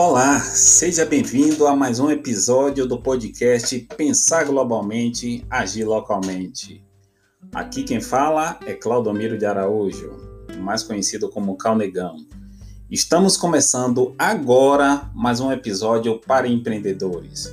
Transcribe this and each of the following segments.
Olá, seja bem-vindo a mais um episódio do podcast Pensar Globalmente, Agir Localmente. Aqui quem fala é Claudomiro de Araújo, mais conhecido como Calnegão. Estamos começando agora mais um episódio para empreendedores.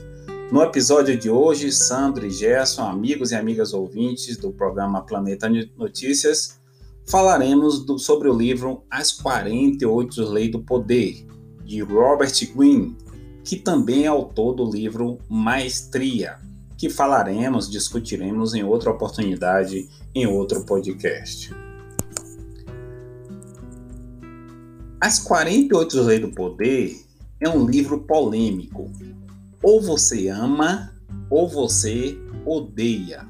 No episódio de hoje, Sandro e Gerson, amigos e amigas ouvintes do programa Planeta Notícias, falaremos do, sobre o livro As 48 Leis do Poder, de Robert Greene, que também é autor do livro Maestria, que falaremos, discutiremos em outra oportunidade, em outro podcast. As 48 Leis do Poder é um livro polêmico. Ou você ama, ou você odeia.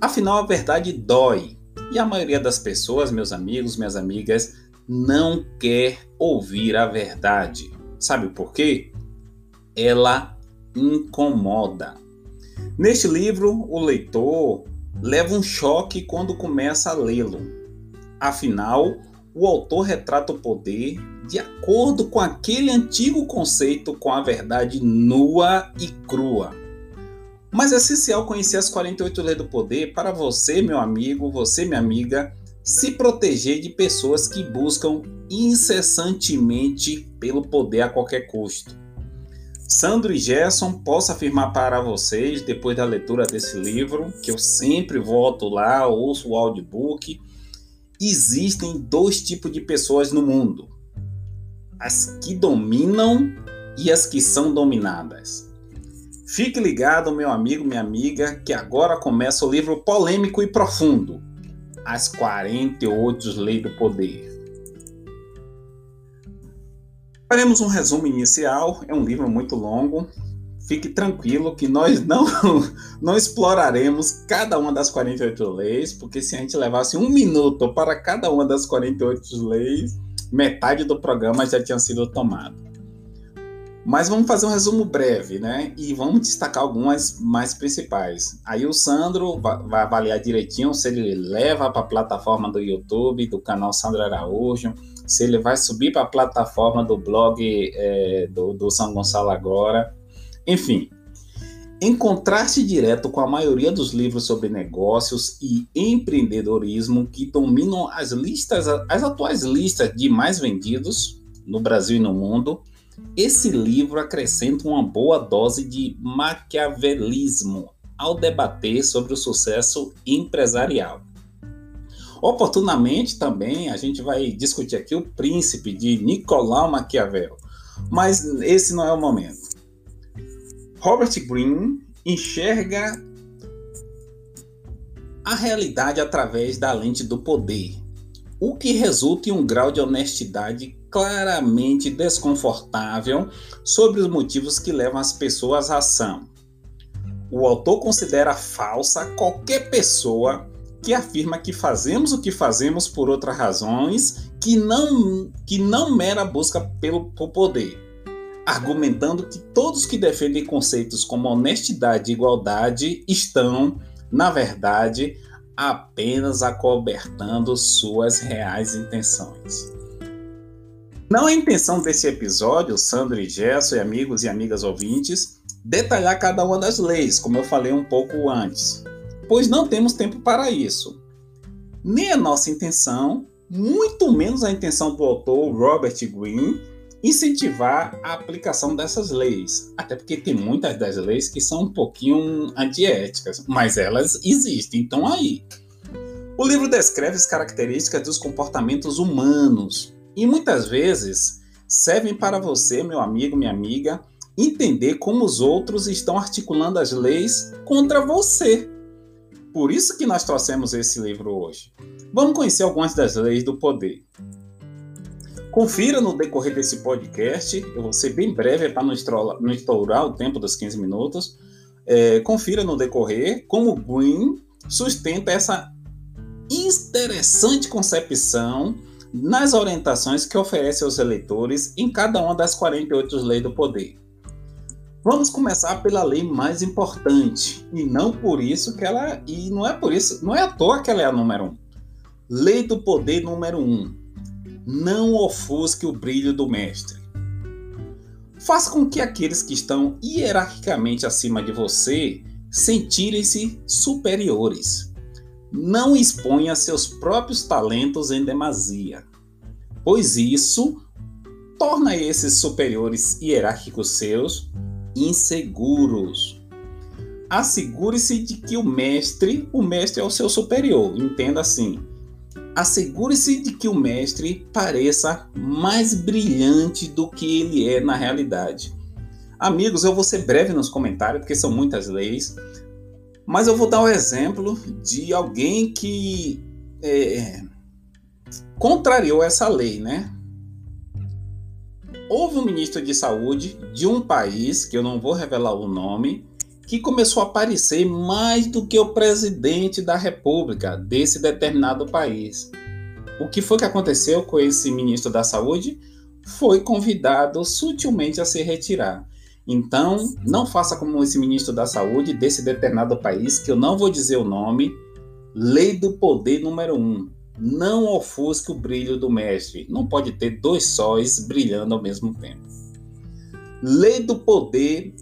Afinal, a verdade dói. E a maioria das pessoas, meus amigos, minhas amigas, não quer ouvir a verdade. Sabe por quê? Ela incomoda. Neste livro, o leitor leva um choque quando começa a lê-lo. Afinal, o autor retrata o poder de acordo com aquele antigo conceito com a verdade nua e crua. Mas é essencial conhecer as 48 leis do poder para você, meu amigo, você, minha amiga, se proteger de pessoas que buscam incessantemente pelo poder a qualquer custo. Sandro e Gerson, posso afirmar para vocês, depois da leitura desse livro, que eu sempre volto lá, ouço o audiobook, existem dois tipos de pessoas no mundo: as que dominam e as que são dominadas. Fique ligado, meu amigo, minha amiga, que agora começa o livro polêmico e profundo as 48 leis do poder. Faremos um resumo inicial, é um livro muito longo. Fique tranquilo que nós não, não exploraremos cada uma das 48 leis, porque se a gente levasse um minuto para cada uma das 48 leis, metade do programa já tinha sido tomado. Mas vamos fazer um resumo breve, né? E vamos destacar algumas mais principais. Aí o Sandro vai avaliar direitinho se ele leva para a plataforma do YouTube, do canal Sandro Araújo, se ele vai subir para a plataforma do blog é, do, do São Gonçalo Agora. Enfim, em contraste direto com a maioria dos livros sobre negócios e empreendedorismo que dominam as listas, as atuais listas de mais vendidos no Brasil e no mundo, esse livro acrescenta uma boa dose de maquiavelismo ao debater sobre o sucesso empresarial. Oportunamente também a gente vai discutir aqui o Príncipe de Nicolau Maquiavel, mas esse não é o momento. Robert Greene enxerga a realidade através da lente do poder, o que resulta em um grau de honestidade claramente desconfortável sobre os motivos que levam as pessoas à ação. O autor considera falsa qualquer pessoa que afirma que fazemos o que fazemos por outras razões que não, que não mera busca pelo poder, argumentando que todos que defendem conceitos como honestidade e igualdade estão, na verdade, apenas acobertando suas reais intenções. Não é intenção desse episódio, Sandro e Gerson e amigos e amigas ouvintes, detalhar cada uma das leis, como eu falei um pouco antes, pois não temos tempo para isso. Nem a nossa intenção, muito menos a intenção do autor Robert Greene, incentivar a aplicação dessas leis. Até porque tem muitas das leis que são um pouquinho antiéticas, mas elas existem, então aí. O livro descreve as características dos comportamentos humanos, e muitas vezes servem para você, meu amigo, minha amiga, entender como os outros estão articulando as leis contra você. Por isso que nós trouxemos esse livro hoje. Vamos conhecer algumas das leis do poder. Confira no decorrer desse podcast, eu vou ser bem breve para não estourar o tempo dos 15 minutos. É, confira no decorrer como Green sustenta essa interessante concepção nas orientações que oferece aos eleitores em cada uma das 48 leis do poder. Vamos começar pela lei mais importante, e não por isso que ela e não é por isso, não é à toa que ela é a número um. Lei do poder número um. Não ofusque o brilho do mestre. Faça com que aqueles que estão hierarquicamente acima de você sentirem-se superiores. Não exponha seus próprios talentos em demasia, pois isso torna esses superiores hierárquicos seus inseguros. Assegure-se de que o mestre, o mestre é o seu superior, entenda assim. Assegure-se de que o mestre pareça mais brilhante do que ele é na realidade. Amigos, eu vou ser breve nos comentários, porque são muitas leis, mas eu vou dar um exemplo de alguém que é, contrariou essa lei, né? Houve um ministro de saúde de um país, que eu não vou revelar o nome, que começou a aparecer mais do que o presidente da república desse determinado país. O que foi que aconteceu com esse ministro da saúde? Foi convidado sutilmente a se retirar. Então, não faça como esse ministro da Saúde desse determinado país, que eu não vou dizer o nome. Lei do poder número um. Não ofusque o brilho do mestre. Não pode ter dois sóis brilhando ao mesmo tempo. Lei do poder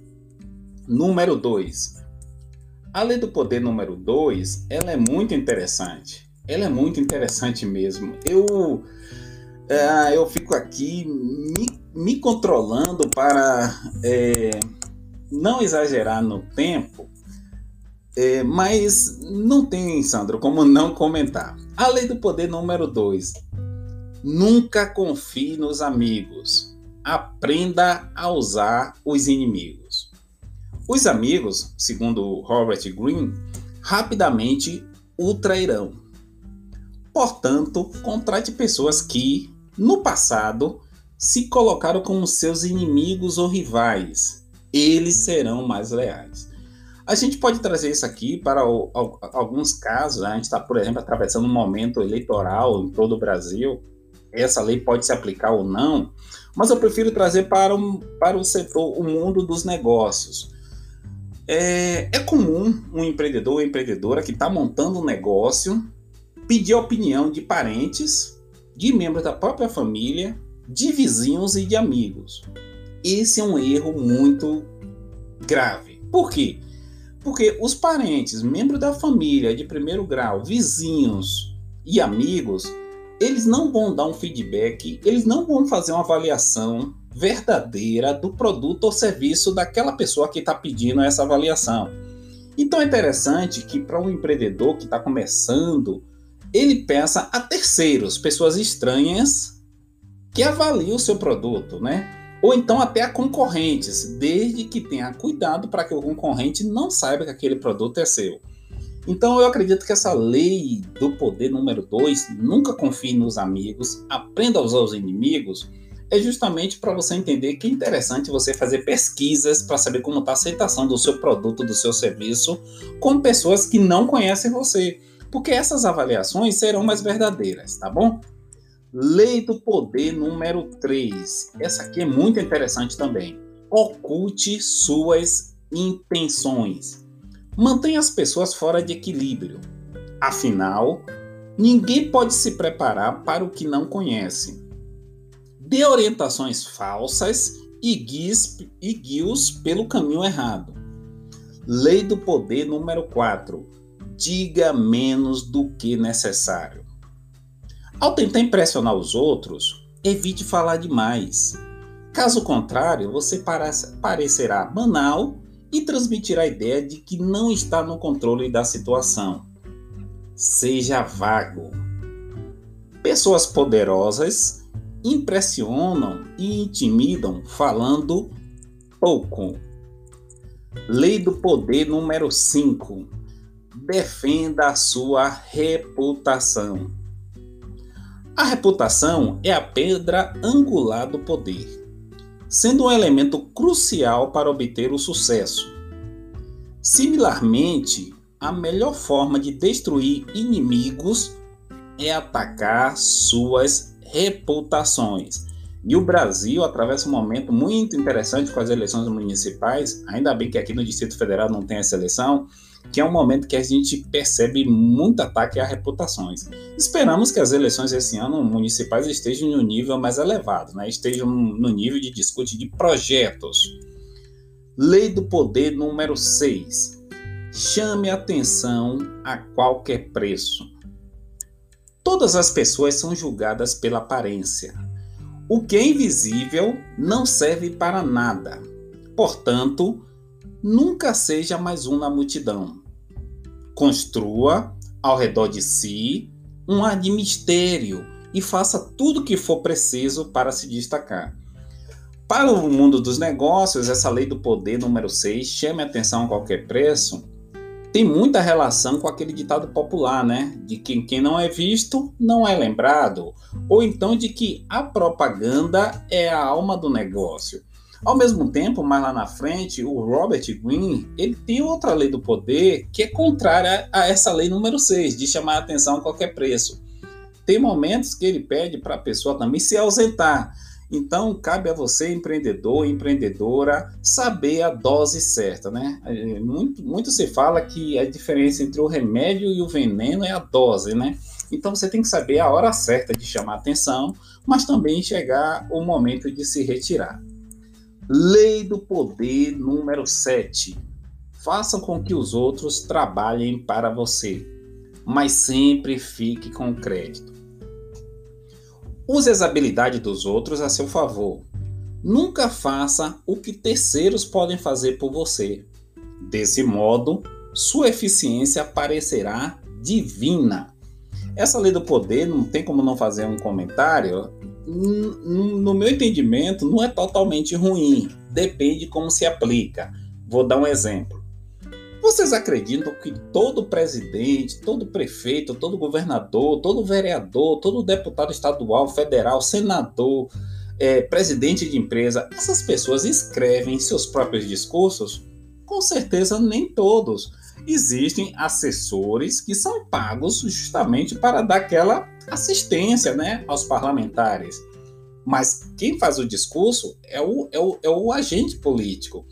número dois. A lei do poder número dois, ela é muito interessante. Ela é muito interessante mesmo. Eu é, eu fico aqui me, me controlando para é, não exagerar no tempo, é, mas não tem, Sandro, como não comentar. A lei do poder número 2. Nunca confie nos amigos. Aprenda a usar os inimigos. Os amigos, segundo Robert Greene, rapidamente o trairão. Portanto, contrate pessoas que no passado, se colocaram como seus inimigos ou rivais. Eles serão mais leais. A gente pode trazer isso aqui para o, alguns casos. Né? A gente está, por exemplo, atravessando um momento eleitoral em todo o Brasil. Essa lei pode se aplicar ou não, mas eu prefiro trazer para, um, para o setor, o mundo dos negócios. É, é comum um empreendedor ou empreendedora que está montando um negócio pedir a opinião de parentes de membros da própria família, de vizinhos e de amigos. Esse é um erro muito grave. Por quê? Porque os parentes, membros da família de primeiro grau, vizinhos e amigos, eles não vão dar um feedback, eles não vão fazer uma avaliação verdadeira do produto ou serviço daquela pessoa que está pedindo essa avaliação. Então é interessante que para um empreendedor que está começando ele peça a terceiros, pessoas estranhas, que avaliem o seu produto, né? Ou então até a concorrentes, desde que tenha cuidado para que o concorrente não saiba que aquele produto é seu. Então eu acredito que essa lei do poder número 2, nunca confie nos amigos, aprenda a usar os inimigos, é justamente para você entender que é interessante você fazer pesquisas para saber como está a aceitação do seu produto, do seu serviço, com pessoas que não conhecem você porque essas avaliações serão mais verdadeiras, tá bom? Lei do poder número 3. Essa aqui é muito interessante também. Oculte suas intenções. Mantenha as pessoas fora de equilíbrio. Afinal, ninguém pode se preparar para o que não conhece. Dê orientações falsas e guie-os pelo caminho errado. Lei do poder número 4 diga menos do que necessário. Ao tentar impressionar os outros, evite falar demais. Caso contrário, você parecerá banal e transmitirá a ideia de que não está no controle da situação. Seja vago. Pessoas poderosas impressionam e intimidam falando pouco. Lei do poder número 5 defenda a sua reputação. A reputação é a pedra angular do poder, sendo um elemento crucial para obter o sucesso. Similarmente, a melhor forma de destruir inimigos é atacar suas reputações. E o Brasil atravessa um momento muito interessante com as eleições municipais, ainda bem que aqui no Distrito Federal não tem essa eleição, que é um momento que a gente percebe muito ataque a reputações. Esperamos que as eleições esse ano municipais estejam no nível mais elevado, né? estejam no nível de discute de projetos. Lei do Poder número 6. Chame atenção a qualquer preço. Todas as pessoas são julgadas pela aparência. O que é invisível não serve para nada. Portanto, nunca seja mais um na multidão. Construa ao redor de si um ar de mistério e faça tudo o que for preciso para se destacar. Para o mundo dos negócios, essa lei do poder número 6, chame atenção a qualquer preço, tem muita relação com aquele ditado popular, né? De que quem não é visto não é lembrado, ou então de que a propaganda é a alma do negócio. Ao mesmo tempo, mais lá na frente, o Robert Greene, ele tem outra lei do poder que é contrária a essa lei número 6, de chamar a atenção a qualquer preço. Tem momentos que ele pede para a pessoa também se ausentar. Então, cabe a você, empreendedor, empreendedora, saber a dose certa, né? É, muito, muito se fala que a diferença entre o remédio e o veneno é a dose, né? Então, você tem que saber a hora certa de chamar atenção, mas também chegar o momento de se retirar. Lei do poder número 7. Faça com que os outros trabalhem para você, mas sempre fique com crédito. Use as habilidades dos outros a seu favor. Nunca faça o que terceiros podem fazer por você. Desse modo, sua eficiência parecerá divina. Essa lei do poder não tem como não fazer um comentário no meu entendimento, não é totalmente ruim. Depende como se aplica. Vou dar um exemplo. Vocês acreditam que todo presidente, todo prefeito, todo governador, todo vereador, todo deputado estadual, federal, senador, é, presidente de empresa, essas pessoas escrevem seus próprios discursos? Com certeza, nem todos. Existem assessores que são pagos justamente para dar aquela assistência né, aos parlamentares. Mas quem faz o discurso é o, é o, é o agente político.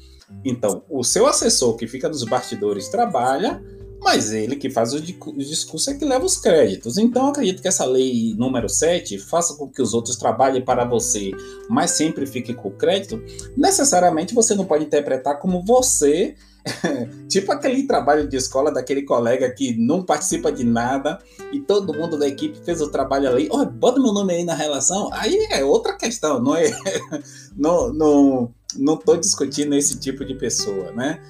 Então, o seu assessor que fica nos bastidores trabalha, mas ele que faz o, discurso é que leva os créditos. Então, acredito que essa lei número 7 faça com que os outros trabalhem para você, mas sempre fique com o crédito. Necessariamente você não pode interpretar como você tipo aquele trabalho de escola daquele colega que não participa de nada e todo mundo da equipe fez o trabalho ali. Oh, bota meu nome aí na relação. Aí é outra questão, não é? não, não, não tô discutindo esse tipo de pessoa, né?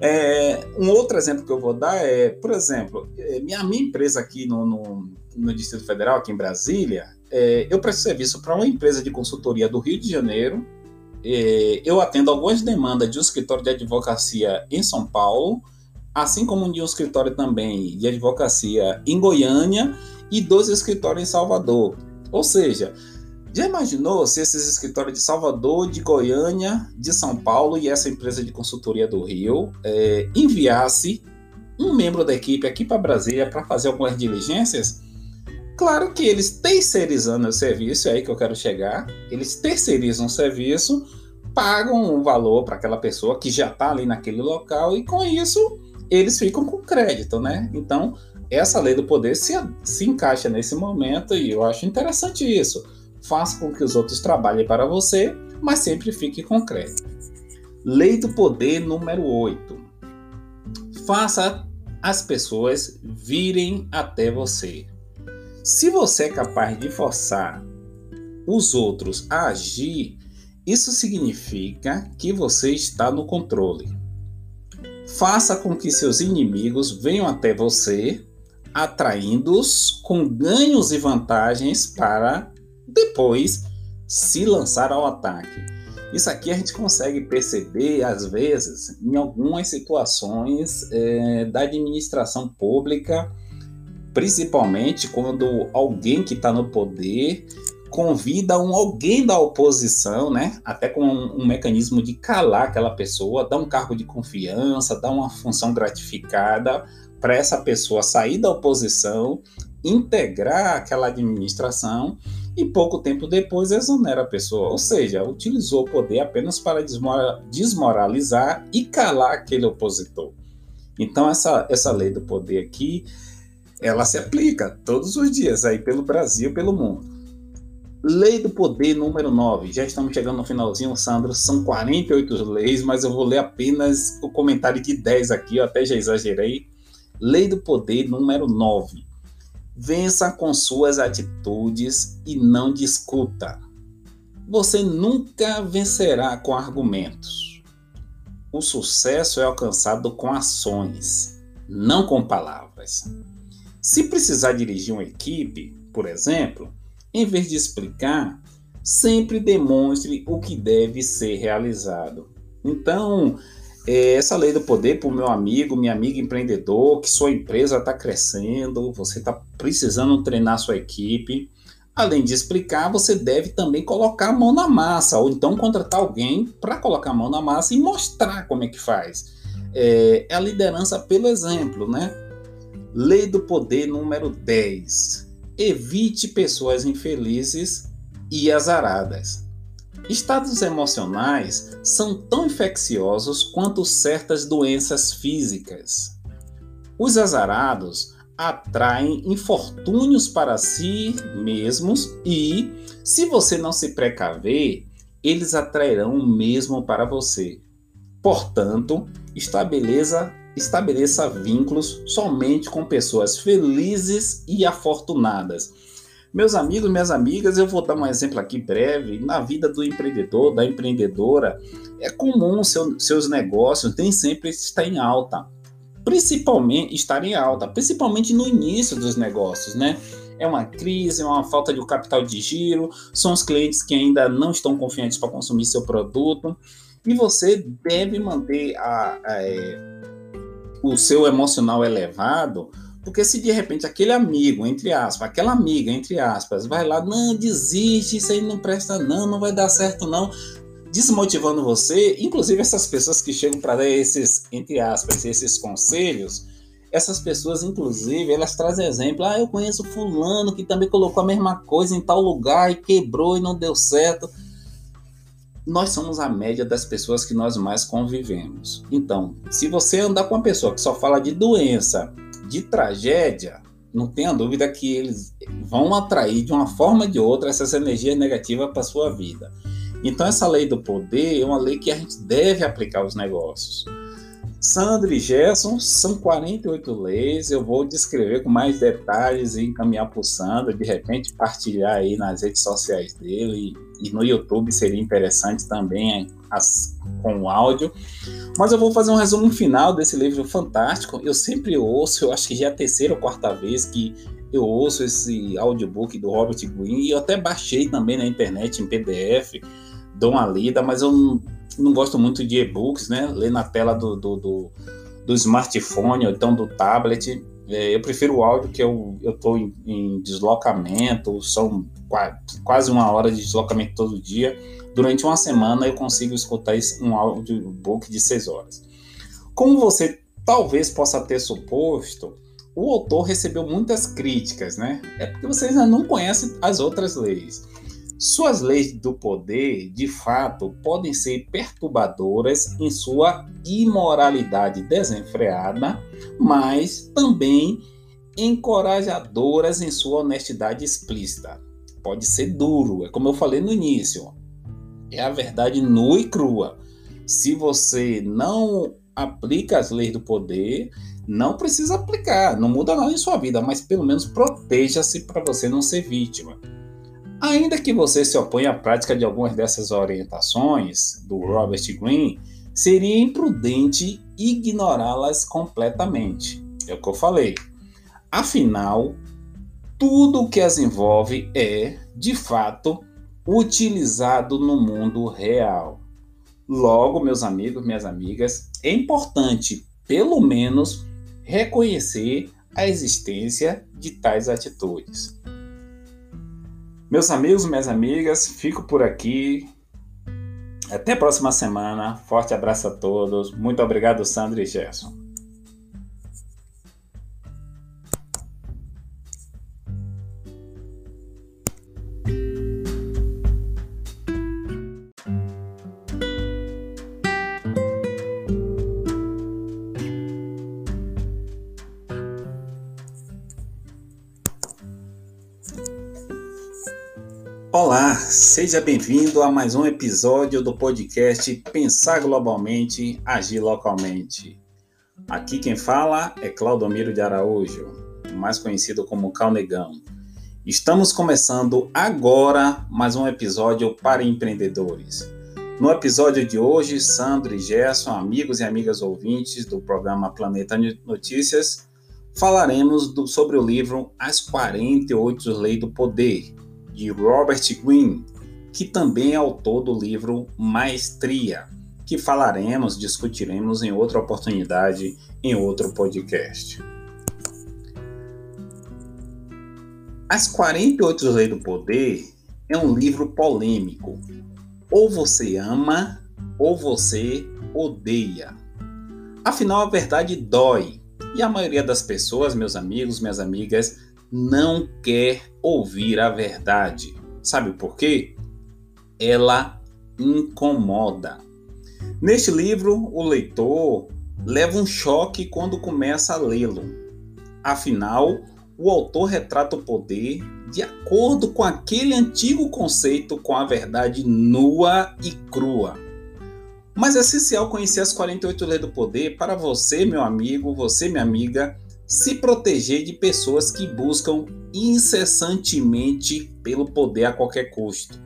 É, um outro exemplo que eu vou dar é, por exemplo, é, minha, minha empresa aqui no, no, no Distrito Federal, aqui em Brasília, é, eu presto serviço para uma empresa de consultoria do Rio de Janeiro é, eu atendo algumas demandas de um escritório de advocacia em São Paulo, assim como de um escritório também de advocacia em Goiânia e dois escritórios em Salvador. Ou seja, já imaginou se esses escritórios de Salvador, de Goiânia, de São Paulo e essa empresa de consultoria do Rio é, enviasse um membro da equipe aqui para Brasília para fazer algumas diligências? Claro que eles terceirizando o serviço, é aí que eu quero chegar. Eles terceirizam o serviço, pagam um valor para aquela pessoa que já está ali naquele local e com isso eles ficam com crédito, né? Então, essa lei do poder se, se encaixa nesse momento e eu acho interessante isso. Faça com que os outros trabalhem para você, mas sempre fique com crédito. Lei do poder número 8. Faça as pessoas virem até você. Se você é capaz de forçar os outros a agir, isso significa que você está no controle. Faça com que seus inimigos venham até você, atraindo-os com ganhos e vantagens para depois se lançar ao ataque. Isso aqui a gente consegue perceber, às vezes, em algumas situações é, da administração pública principalmente quando alguém que está no poder convida um alguém da oposição, né, até com um, um, mecanismo de calar aquela pessoa, dar um cargo de confiança, dar uma função gratificada para essa pessoa sair da oposição, integrar aquela administração e pouco tempo depois exonera a pessoa, ou seja, utilizou o poder apenas para desmoralizar e calar aquele opositor. Então essa, essa lei do poder aqui, ela se aplica todos os dias aí pelo Brasil, pelo mundo. Lei do Poder número 9. Já estamos chegando no finalzinho, Sandro. São 48 leis, mas eu vou ler apenas o comentário de 10 aqui, eu até já exagerei. Lei do Poder número 9. Vença com suas atitudes e não discuta. Você nunca vencerá com argumentos. O sucesso é alcançado com ações, não com palavras. Se precisar dirigir uma equipe, por exemplo, em vez de explicar, sempre demonstre o que deve ser realizado. Então, essa lei do poder para o meu amigo, minha amiga empreendedor, que sua empresa está crescendo, você está precisando treinar sua equipe. Além de explicar, você deve também colocar a mão na massa, ou então contratar alguém para colocar a mão na massa e mostrar como é que faz. É, é a liderança pelo exemplo, né? Lei do poder número 10 evite pessoas infelizes e azaradas. Estados emocionais são tão infecciosos quanto certas doenças físicas. Os azarados atraem infortúnios para si mesmos e, se você não se precaver, eles atrairão o mesmo para você. Portanto, estabeleça estabeleça vínculos somente com pessoas felizes e afortunadas. Meus amigos, minhas amigas, eu vou dar um exemplo aqui breve. Na vida do empreendedor, da empreendedora, é comum seu, seus negócios nem sempre estar em alta, principalmente estar em alta, principalmente no início dos negócios, né? É uma crise, é uma falta de capital de giro, são os clientes que ainda não estão confiantes para consumir seu produto e você deve manter a, a, é, o seu emocional elevado, porque se de repente aquele amigo, entre aspas, aquela amiga, entre aspas, vai lá, não, desiste, isso aí não presta, não, não vai dar certo, não, desmotivando você, inclusive essas pessoas que chegam para dar esses, entre aspas, esses conselhos, essas pessoas, inclusive, elas trazem exemplo. Ah, eu conheço fulano que também colocou a mesma coisa em tal lugar e quebrou e não deu certo nós somos a média das pessoas que nós mais convivemos. Então, se você andar com uma pessoa que só fala de doença, de tragédia, não tenha dúvida que eles vão atrair de uma forma ou de outra essas energias negativas para sua vida. Então, essa lei do poder é uma lei que a gente deve aplicar aos negócios. Sandra e Gerson são 48 leis. Eu vou descrever com mais detalhes e encaminhar para o Sandro, de repente partilhar aí nas redes sociais dele e, no YouTube seria interessante também as, com áudio. Mas eu vou fazer um resumo final desse livro fantástico. Eu sempre ouço, eu acho que já é a terceira ou quarta vez que eu ouço esse audiobook do Robert Greene e eu até baixei também na internet em PDF, dou uma lida, mas eu não não gosto muito de e-books, né? Ler na tela do, do, do, do smartphone ou então do tablet. É, eu prefiro o áudio que eu estou em, em, deslocamento, são quase uma hora de deslocamento todo dia. Durante uma semana eu consigo escutar um audiobook de seis horas. Como você talvez possa ter suposto, o autor recebeu muitas críticas, né? É porque você ainda não conhece as outras leis. Suas leis do poder, de fato, podem ser perturbadoras em sua imoralidade desenfreada, mas também encorajadoras em sua honestidade explícita. Pode ser duro, é como eu falei no início. É a verdade nua e crua. Se você não aplica as leis do poder, não precisa aplicar, não muda nada em sua vida, mas pelo menos proteja-se para você não ser vítima. Ainda que você se oponha à prática de algumas dessas orientações do Robert Greene, seria imprudente ignorá-las completamente. É o que eu falei. Afinal, tudo o que as envolve é, de fato, utilizado no mundo real. Logo, meus amigos, minhas amigas, é importante, pelo menos, reconhecer a existência de tais atitudes. Meus amigos, minhas amigas, fico por aqui. Até a próxima semana. Forte abraço a todos. Muito obrigado, Sandra e Gerson. Olá, seja bem-vindo a mais um episódio do podcast Pensar Globalmente, Agir Localmente. Aqui quem fala é Claudomiro de Araújo, mais conhecido como Calnegão. Estamos começando agora mais um episódio para empreendedores. No episódio de hoje, Sandro e Gerson, amigos e amigas ouvintes do programa Planeta Notícias, falaremos do, sobre o livro As 48 Leis do Poder, de Robert Greene, que também é autor do livro Maestria, que falaremos, discutiremos em outra oportunidade, em outro podcast. As 48 Leis do Poder é um livro polêmico. Ou você ama, ou você odeia. Afinal, a verdade dói. E a maioria das pessoas, meus amigos, minhas amigas, não quer ouvir a verdade. Sabe por quê? Ela incomoda. Neste livro, o leitor leva um choque quando começa a lê-lo. Afinal, o autor retrata o poder de acordo com aquele antigo conceito com a verdade nua e crua. Mas é essencial conhecer as 48 leis do poder para você, meu amigo, você, minha amiga, se proteger de pessoas que buscam incessantemente pelo poder a qualquer custo.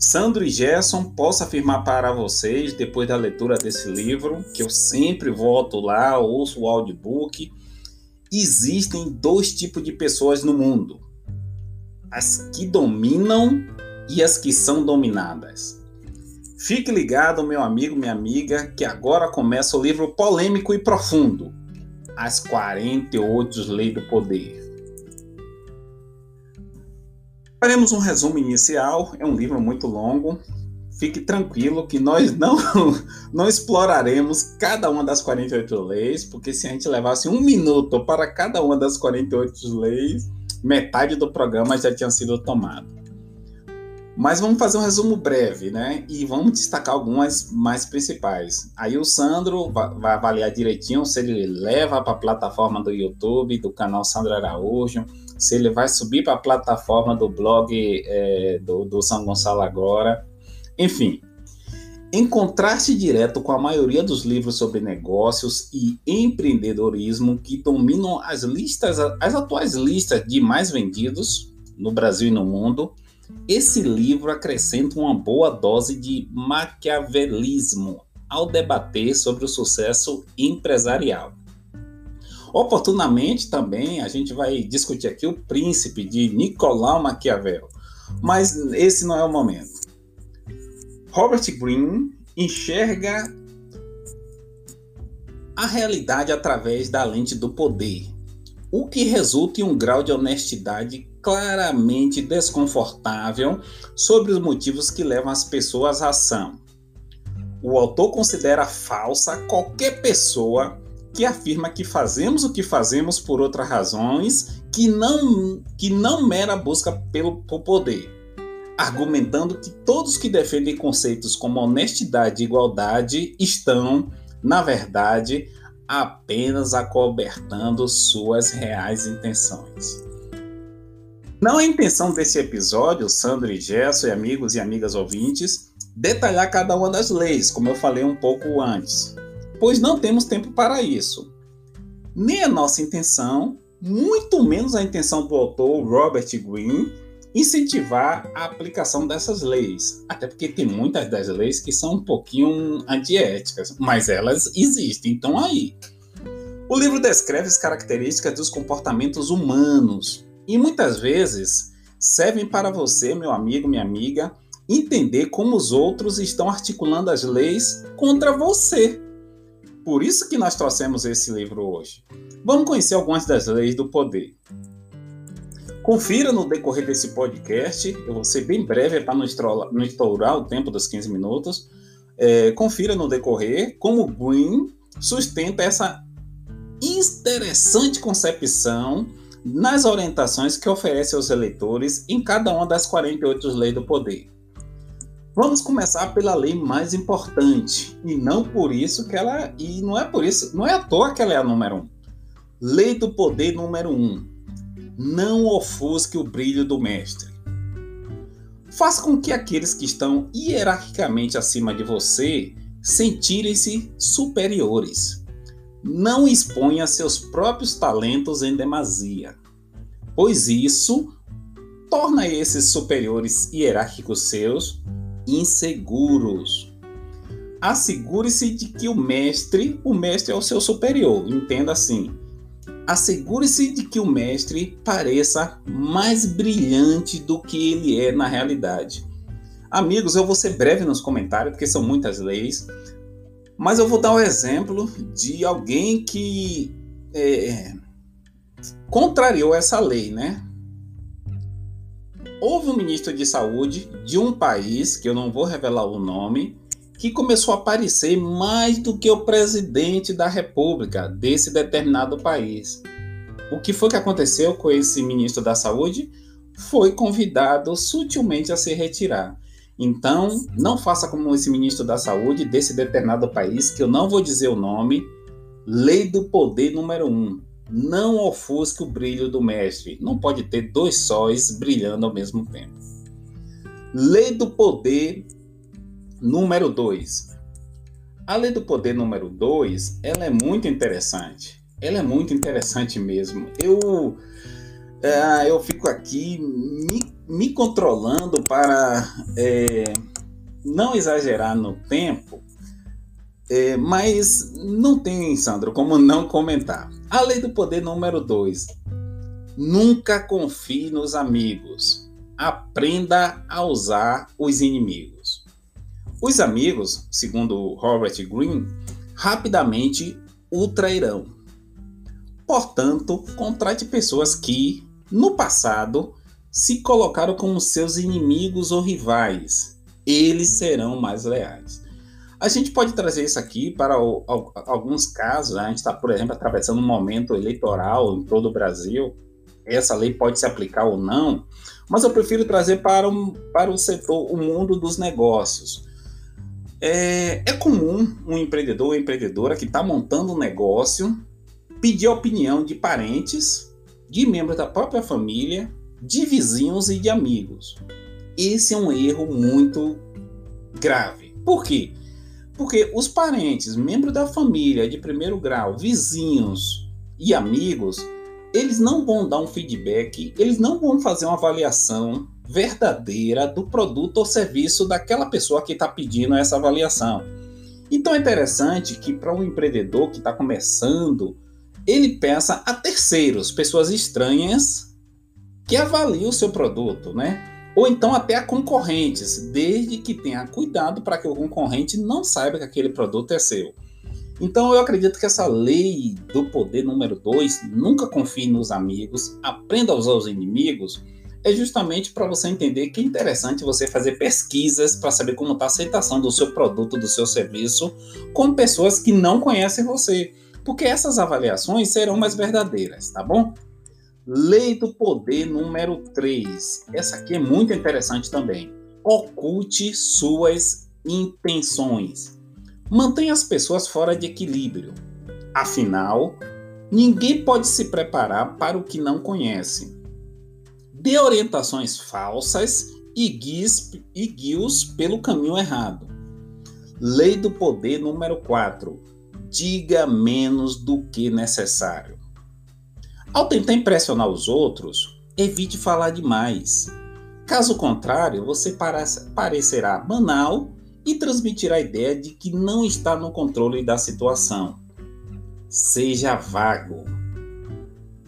Sandro e Gerson, posso afirmar para vocês, depois da leitura desse livro, que eu sempre volto lá, ouço o audiobook existem dois tipos de pessoas no mundo: as que dominam e as que são dominadas. Fique ligado, meu amigo, minha amiga, que agora começa o livro polêmico e profundo: As 48 Leis do Poder. Faremos um resumo inicial, é um livro muito longo, fique tranquilo que nós não, não exploraremos cada uma das 48 leis, porque se a gente levasse um minuto para cada uma das 48 leis, metade do programa já tinha sido tomado. Mas vamos fazer um resumo breve, né? E vamos destacar algumas mais principais. Aí o Sandro vai avaliar direitinho se ele leva para a plataforma do YouTube, do canal Sandro Araújo, se ele vai subir para a plataforma do blog é, do, do São Gonçalo Agora enfim, em contraste direto com a maioria dos livros sobre negócios e empreendedorismo que dominam as listas, as atuais listas de mais vendidos no Brasil e no mundo, esse livro acrescenta uma boa dose de maquiavelismo ao debater sobre o sucesso empresarial. Oportunamente também a gente vai discutir aqui o Príncipe de Nicolau Maquiavel, mas esse não é o momento. Robert Greene enxerga a realidade através da lente do poder, o que resulta em um grau de honestidade claramente desconfortável sobre os motivos que levam as pessoas à ação. O autor considera falsa qualquer pessoa que afirma que fazemos o que fazemos por outras razões que não, que não mera busca pelo poder argumentando que todos que defendem conceitos como honestidade e igualdade estão, na verdade, apenas acobertando suas reais intenções. Não é intenção desse episódio, Sandro e Gerson e amigos e amigas ouvintes, detalhar cada uma das leis, como eu falei um pouco antes, pois não temos tempo para isso. Nem a nossa intenção, muito menos a intenção do autor Robert Greene, incentivar a aplicação dessas leis. Até porque tem muitas das leis que são um pouquinho antiéticas, mas elas existem, então aí. O livro descreve as características dos comportamentos humanos e muitas vezes servem para você, meu amigo, minha amiga, entender como os outros estão articulando as leis contra você. Por isso que nós trouxemos esse livro hoje. Vamos conhecer algumas das leis do poder. Confira no decorrer desse podcast, eu vou ser bem breve para não estourar o tempo dos 15 minutos. É, confira no decorrer como Green sustenta essa interessante concepção nas orientações que oferece aos eleitores em cada uma das 48 leis do poder. Vamos começar pela lei mais importante, e não por isso que ela e não é por isso, não é à toa que ela é a número um. Lei do poder número um não ofusque o brilho do mestre. Faz com que aqueles que estão hierarquicamente acima de você sentirem-se superiores. Não exponha seus próprios talentos em demasia, pois isso torna esses superiores hierárquicos seus inseguros. Assegure-se de que o mestre, o mestre é o seu superior, entenda assim. Assegure-se de que o mestre pareça mais brilhante do que ele é na realidade. Amigos, eu vou ser breve nos comentários, porque são muitas leis, mas eu vou dar o um exemplo de alguém que é, contrariou essa lei, né? Houve um ministro de saúde de um país, que eu não vou revelar o nome, que começou a aparecer mais do que o presidente da república desse determinado país. O que foi que aconteceu com esse ministro da saúde? Foi convidado sutilmente a se retirar. Então, não faça como esse ministro da Saúde desse determinado país, que eu não vou dizer o nome. Lei do poder número um. Não ofusque o brilho do mestre. Não pode ter dois sóis brilhando ao mesmo tempo. Lei do poder número dois. A lei do poder número dois, ela é muito interessante. Ela é muito interessante mesmo. Eu é, eu fico aqui me, me controlando para é, não exagerar no tempo, é, mas não tem, Sandro, como não comentar. A lei do poder número 2. Nunca confie nos amigos. Aprenda a usar os inimigos. Os amigos, segundo Robert Greene, rapidamente o trairão. Portanto, contrate pessoas que, no passado, se colocaram como seus inimigos ou rivais. Eles serão mais leais. A gente pode trazer isso aqui para o, alguns casos. Né? A gente está, por exemplo, atravessando um momento eleitoral em todo o Brasil. Essa lei pode se aplicar ou não, mas eu prefiro trazer para, um, para o setor, o mundo dos negócios. É, é comum um empreendedor ou empreendedora que está montando um negócio pedir opinião de parentes de membros da própria família, de vizinhos e de amigos. Esse é um erro muito grave. Por quê? Porque os parentes, membros da família de primeiro grau, vizinhos e amigos, eles não vão dar um feedback, eles não vão fazer uma avaliação verdadeira do produto ou serviço daquela pessoa que está pedindo essa avaliação. Então é interessante que para um empreendedor que está começando ele peça a terceiros, pessoas estranhas, que avaliem o seu produto, né? Ou então até a concorrentes, desde que tenha cuidado para que o concorrente não saiba que aquele produto é seu. Então eu acredito que essa lei do poder número 2, nunca confie nos amigos, aprenda a usar os inimigos, é justamente para você entender que é interessante você fazer pesquisas para saber como está a aceitação do seu produto, do seu serviço, com pessoas que não conhecem você porque essas avaliações serão mais verdadeiras, tá bom? Lei do poder número 3. Essa aqui é muito interessante também. Oculte suas intenções. Mantenha as pessoas fora de equilíbrio. Afinal, ninguém pode se preparar para o que não conhece. Dê orientações falsas e guie-os pelo caminho errado. Lei do poder número 4 diga menos do que necessário. Ao tentar impressionar os outros, evite falar demais. Caso contrário, você parecerá banal e transmitirá a ideia de que não está no controle da situação. Seja vago.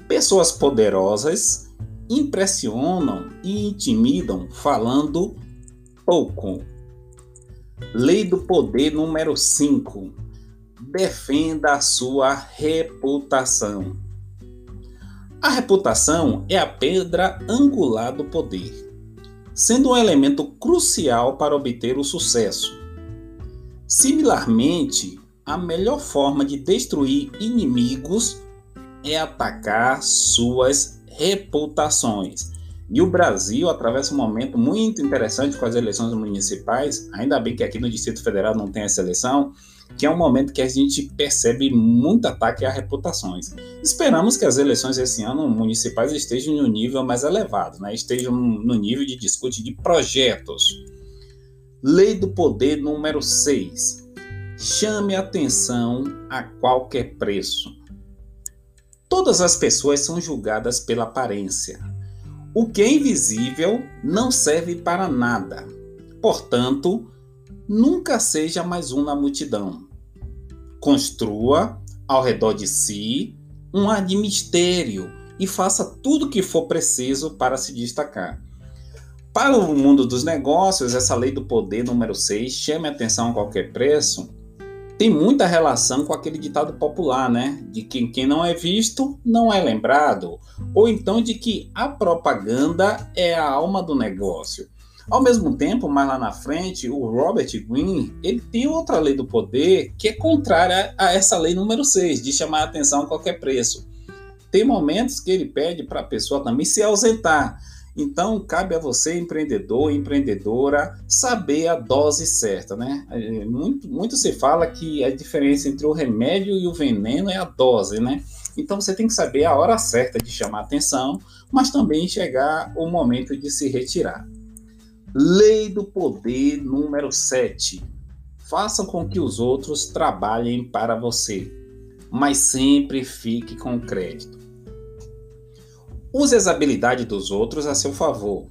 Pessoas poderosas impressionam e intimidam falando pouco. Lei do poder número 5 defenda a sua reputação. A reputação é a pedra angular do poder, sendo um elemento crucial para obter o sucesso. Similarmente, a melhor forma de destruir inimigos é atacar suas reputações. E o Brasil atravessa um momento muito interessante com as eleições municipais, ainda bem que aqui no Distrito Federal não tem essa eleição, que é um momento que a gente percebe muito ataque a reputações. Esperamos que as eleições esse ano municipais estejam no nível mais elevado, né? estejam no nível de discute de projetos. Lei do Poder número 6. Chame atenção a qualquer preço. Todas as pessoas são julgadas pela aparência. O que é invisível não serve para nada. Portanto, nunca seja mais um na multidão. Construa ao redor de si um ar de mistério e faça tudo o que for preciso para se destacar. Para o mundo dos negócios, essa lei do poder número 6, chame atenção a qualquer preço, tem muita relação com aquele ditado popular, né? De que quem não é visto não é lembrado. Ou então de que a propaganda é a alma do negócio. Ao mesmo tempo, mais lá na frente, o Robert Greene, ele tem outra lei do poder que é contrária a essa lei número 6, de chamar a atenção a qualquer preço. Tem momentos que ele pede para a pessoa também se ausentar. Então, cabe a você, empreendedor, empreendedora, saber a dose certa, né? É, muito, muito se fala que a diferença entre o remédio e o veneno é a dose, né? Então, você tem que saber a hora certa de chamar atenção, mas também chegar o momento de se retirar. Lei do poder número 7. Faça com que os outros trabalhem para você, mas sempre fique com crédito. Use as habilidades dos outros a seu favor.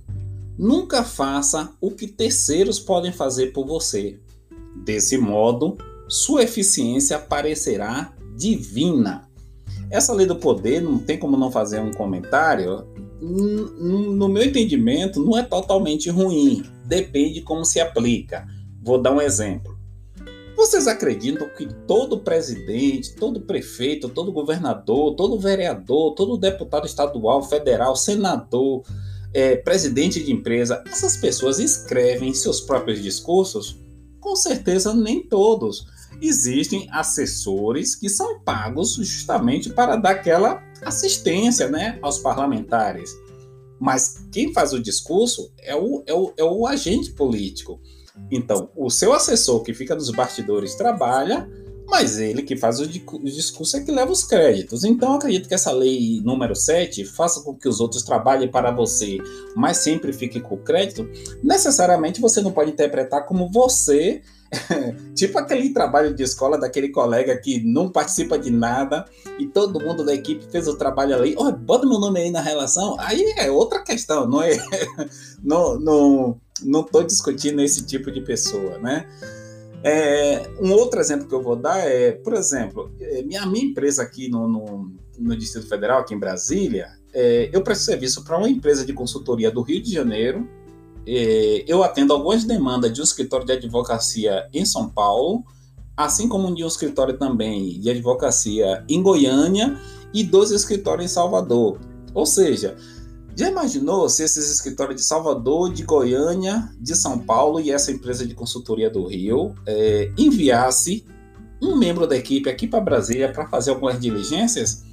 Nunca faça o que terceiros podem fazer por você. Desse modo, sua eficiência parecerá divina. Essa lei do poder, não tem como não fazer um comentário. No meu entendimento, não é totalmente ruim. Depende como se aplica. Vou dar um exemplo. Vocês acreditam que todo presidente, todo prefeito, todo governador, todo vereador, todo deputado estadual, federal, senador, é, presidente de empresa, essas pessoas escrevem seus próprios discursos? Com certeza, nem todos. Existem assessores que são pagos justamente para dar aquela assistência né, aos parlamentares. Mas quem faz o discurso é o, é o, é o agente político. Então, o seu assessor que fica nos bastidores trabalha, mas ele que faz o discurso é que leva os créditos. Então, acredito que essa lei número 7 faça com que os outros trabalhem para você, mas sempre fique com o crédito. Necessariamente você não pode interpretar como você tipo aquele trabalho de escola daquele colega que não participa de nada e todo mundo da equipe fez o trabalho ali. Oh, bota meu nome aí na relação. Aí é outra questão, não é? não, não, não tô discutindo esse tipo de pessoa, né? É, um outro exemplo que eu vou dar é, por exemplo, é, minha, minha empresa aqui no, no, no Distrito Federal, aqui em Brasília, é, eu presto serviço para uma empresa de consultoria do Rio de Janeiro. É, eu atendo algumas demandas de um escritório de advocacia em São Paulo, assim como de um escritório também de advocacia em Goiânia e dois escritórios em Salvador. Ou seja, já imaginou se esses escritórios de Salvador, de Goiânia, de São Paulo e essa empresa de consultoria do Rio é, enviasse um membro da equipe aqui para Brasília para fazer algumas diligências?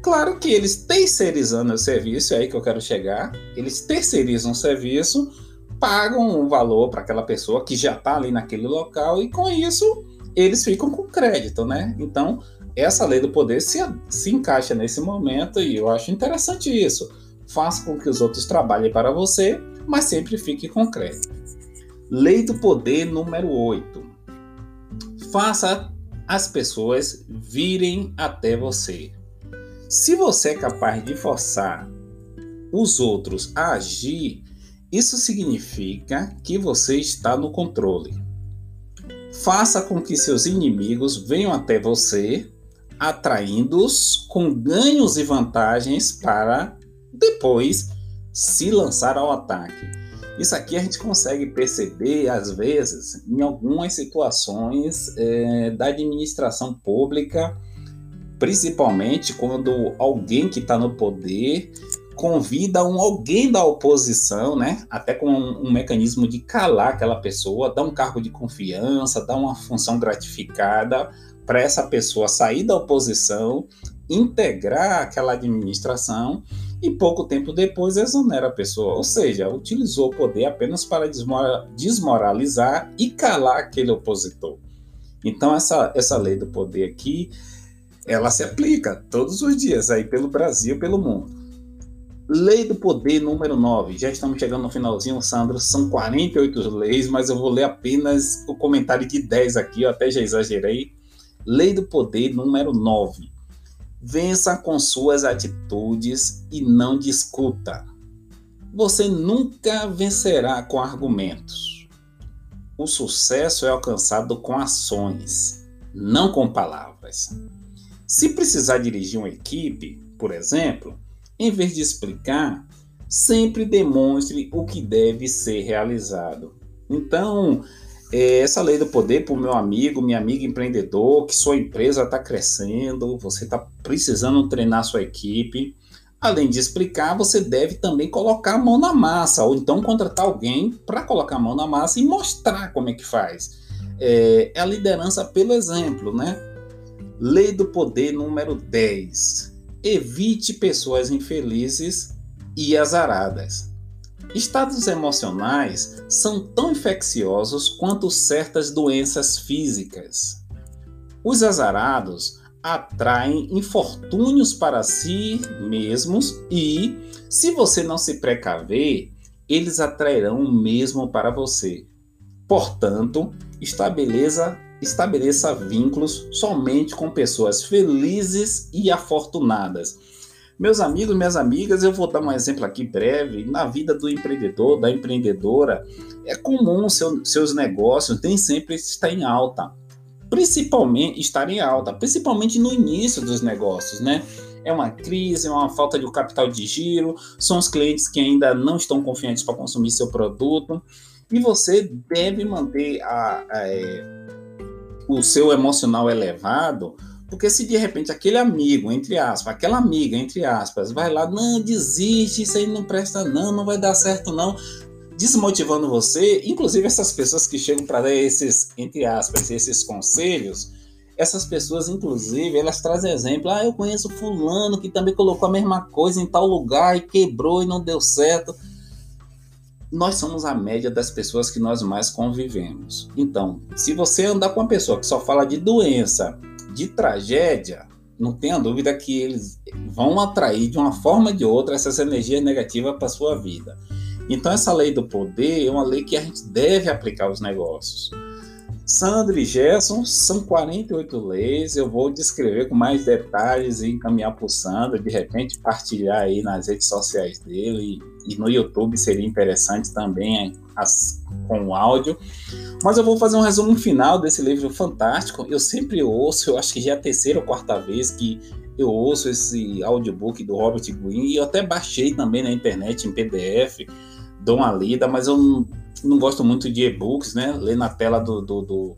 Claro que eles terceirizando o serviço, é aí que eu quero chegar, eles terceirizam o serviço, pagam um valor para aquela pessoa que já está ali naquele local e com isso eles ficam com crédito, né? Então, essa lei do poder se, se encaixa nesse momento e eu acho interessante isso faça com que os outros trabalhem para você, mas sempre fique concreto. Lei do poder número 8. Faça as pessoas virem até você. Se você é capaz de forçar os outros a agir, isso significa que você está no controle. Faça com que seus inimigos venham até você, atraindo-os com ganhos e vantagens para depois se lançar ao ataque. Isso aqui a gente consegue perceber, às vezes, em algumas situações é, da administração pública, principalmente quando alguém que está no poder convida um alguém da oposição, né, até com um, um, mecanismo de calar aquela pessoa, dar um cargo de confiança, dar uma função gratificada para essa pessoa sair da oposição, integrar aquela administração e pouco tempo depois exonera a pessoa, ou seja, utilizou o poder apenas para desmoralizar e calar aquele opositor. Então, essa, essa lei do poder aqui, ela se aplica todos os dias aí pelo Brasil, pelo mundo. Lei do Poder número 9. Já estamos chegando no finalzinho, Sandro. São 48 leis, mas eu vou ler apenas o comentário de 10 aqui, eu até já exagerei. Lei do Poder número 9. Vença com suas atitudes e não discuta. Você nunca vencerá com argumentos. O sucesso é alcançado com ações, não com palavras. Se precisar dirigir uma equipe, por exemplo, em vez de explicar, sempre demonstre o que deve ser realizado. Então, essa lei do poder para o meu amigo, minha amiga empreendedor, que sua empresa está crescendo, você está precisando treinar sua equipe. Além de explicar, você deve também colocar a mão na massa, ou então contratar alguém para colocar a mão na massa e mostrar como é que faz. É, é a liderança pelo exemplo, né? Lei do poder número 10 evite pessoas infelizes e azaradas. Estados emocionais são tão infecciosos quanto certas doenças físicas. Os azarados atraem infortúnios para si mesmos e, se você não se precaver, eles atrairão o mesmo para você. Portanto, estabeleça estabeleça vínculos somente com pessoas felizes e afortunadas. Meus amigos, minhas amigas, eu vou dar um exemplo aqui breve. Na vida do empreendedor, da empreendedora, é comum seu, seus negócios nem sempre estar em alta, principalmente estar em alta, principalmente no início dos negócios, né? É uma crise, é uma falta de capital de giro, são os clientes que ainda não estão confiantes para consumir seu produto e você deve manter a, a, é, o seu emocional elevado, porque se de repente aquele amigo, entre aspas, aquela amiga, entre aspas, vai lá, não, desiste, isso aí não presta não, não vai dar certo não, desmotivando você, inclusive essas pessoas que chegam para dar esses, entre aspas, esses conselhos, essas pessoas, inclusive, elas trazem exemplo. Ah, eu conheço fulano que também colocou a mesma coisa em tal lugar e quebrou e não deu certo nós somos a média das pessoas que nós mais convivemos. Então, se você andar com uma pessoa que só fala de doença, de tragédia, não tenha dúvida que eles vão atrair de uma forma ou de outra essas energias negativas para sua vida. Então, essa lei do poder é uma lei que a gente deve aplicar aos negócios. Sandro e Gerson são 48 leis. Eu vou descrever com mais detalhes e encaminhar para o Sandro, de repente partilhar aí nas redes sociais dele e, no YouTube seria interessante também as, com o áudio. Mas eu vou fazer um resumo final desse livro fantástico. Eu sempre ouço, eu acho que já é a terceira ou quarta vez que eu ouço esse audiobook do Robert Greene e eu até baixei também na internet em PDF, dou uma lida, mas eu não não gosto muito de e-books, né? Ler na tela do, do, do,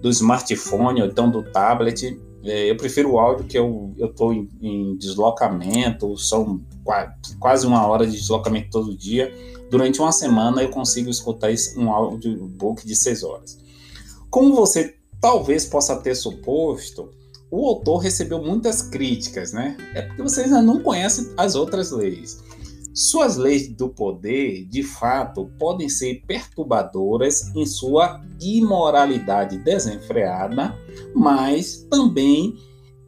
do smartphone ou então do tablet. É, eu prefiro o áudio que eu estou em, em, deslocamento, são quase uma hora de deslocamento todo dia. Durante uma semana eu consigo escutar um audiobook de seis horas. Como você talvez possa ter suposto, o autor recebeu muitas críticas, né? É porque vocês ainda não conhecem as outras leis. Suas leis do poder, de fato, podem ser perturbadoras em sua imoralidade desenfreada, mas também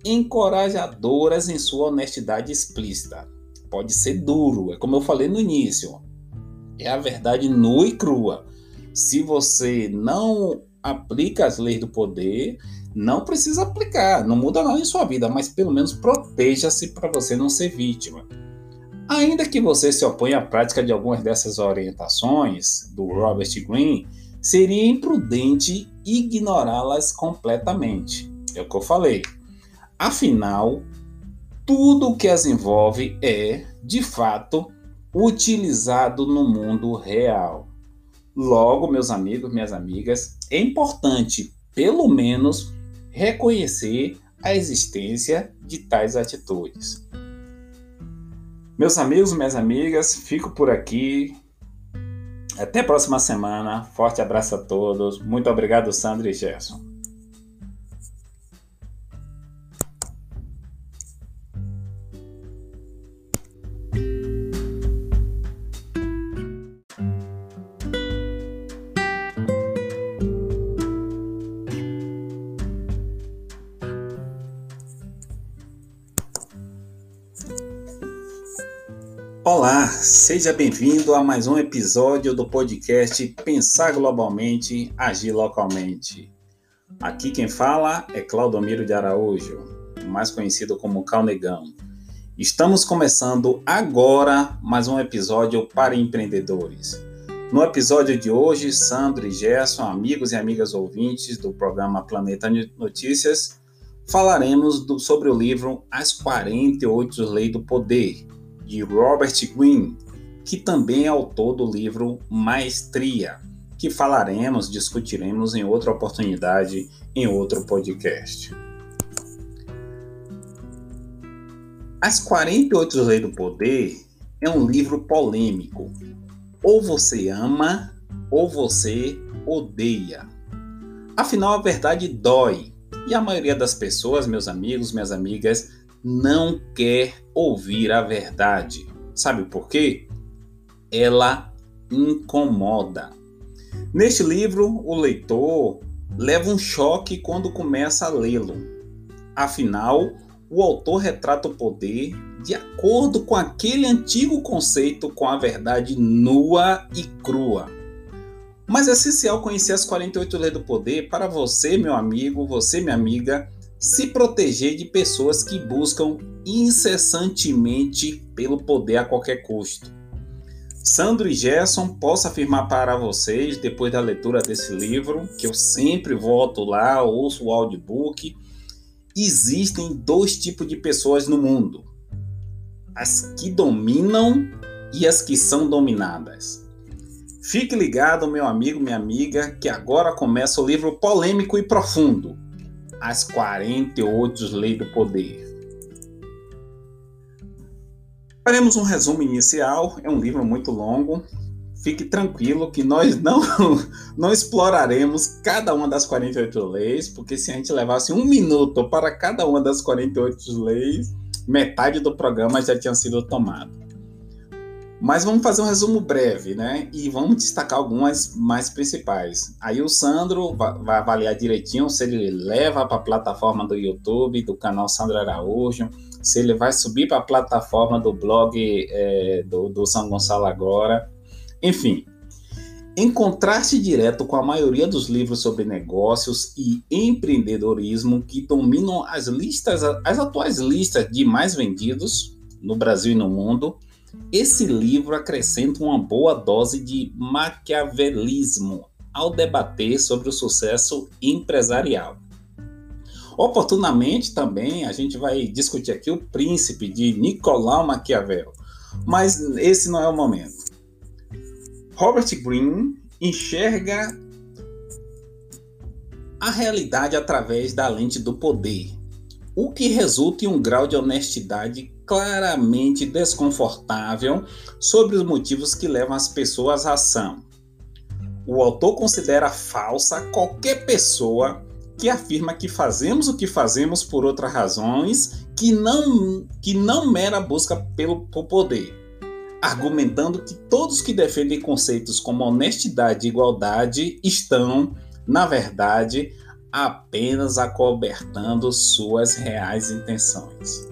encorajadoras em sua honestidade explícita. Pode ser duro, é como eu falei no início. É a verdade nua e crua. Se você não aplica as leis do poder, não precisa aplicar, não muda nada em sua vida, mas pelo menos proteja-se para você não ser vítima. Ainda que você se oponha à prática de algumas dessas orientações do Robert Greene, seria imprudente ignorá-las completamente. É o que eu falei. Afinal, tudo o que as envolve é, de fato, utilizado no mundo real. Logo, meus amigos, minhas amigas, é importante, pelo menos, reconhecer a existência de tais atitudes. Meus amigos, minhas amigas, fico por aqui. Até a próxima semana. Forte abraço a todos. Muito obrigado, Sandra e Gerson. Seja bem-vindo a mais um episódio do podcast Pensar Globalmente, Agir Localmente. Aqui quem fala é Claudomiro de Araújo, mais conhecido como Calnegão. Estamos começando agora mais um episódio para empreendedores. No episódio de hoje, Sandro e Gerson, amigos e amigas ouvintes do programa Planeta Notícias, falaremos do, sobre o livro As 48 Leis do Poder, de Robert Greene, que também é autor do livro Maestria, que falaremos, discutiremos em outra oportunidade, em outro podcast. As 48 Leis do Poder é um livro polêmico. Ou você ama, ou você odeia. Afinal, a verdade dói. E a maioria das pessoas, meus amigos, minhas amigas, não quer ouvir a verdade. Sabe por quê? Ela incomoda. Neste livro, o leitor leva um choque quando começa a lê-lo. Afinal, o autor retrata o poder de acordo com aquele antigo conceito com a verdade nua e crua. Mas é essencial conhecer as 48 leis do poder para você, meu amigo, você, minha amiga, se proteger de pessoas que buscam incessantemente pelo poder a qualquer custo. Sandro e Gerson, posso afirmar para vocês, depois da leitura desse livro, que eu sempre volto lá, ouço o audiobook, existem dois tipos de pessoas no mundo: as que dominam e as que são dominadas. Fique ligado, meu amigo, minha amiga, que agora começa o livro polêmico e profundo as 48 leis do poder. Faremos um resumo inicial, é um livro muito longo. Fique tranquilo que nós não, não exploraremos cada uma das 48 leis, porque se a gente levasse um minuto para cada uma das 48 leis, metade do programa já tinha sido tomado. Mas vamos fazer um resumo breve, né? E vamos destacar algumas mais principais. Aí o Sandro vai avaliar direitinho se ele leva para a plataforma do YouTube, do canal Sandro Araújo, se ele vai subir para a plataforma do blog é, do, do São Gonçalo Agora. Enfim, em contraste direto com a maioria dos livros sobre negócios e empreendedorismo que dominam as listas, as atuais listas de mais vendidos no Brasil e no mundo, esse livro acrescenta uma boa dose de maquiavelismo ao debater sobre o sucesso empresarial. Oportunamente também a gente vai discutir aqui o Príncipe de Nicolau Maquiavel, mas esse não é o momento. Robert Greene enxerga a realidade através da lente do poder, o que resulta em um grau de honestidade claramente desconfortável sobre os motivos que levam as pessoas à ação. O autor considera falsa qualquer pessoa que afirma que fazemos o que fazemos por outras razões que não, que não mera busca pelo poder, argumentando que todos que defendem conceitos como honestidade e igualdade estão, na verdade, apenas acobertando suas reais intenções.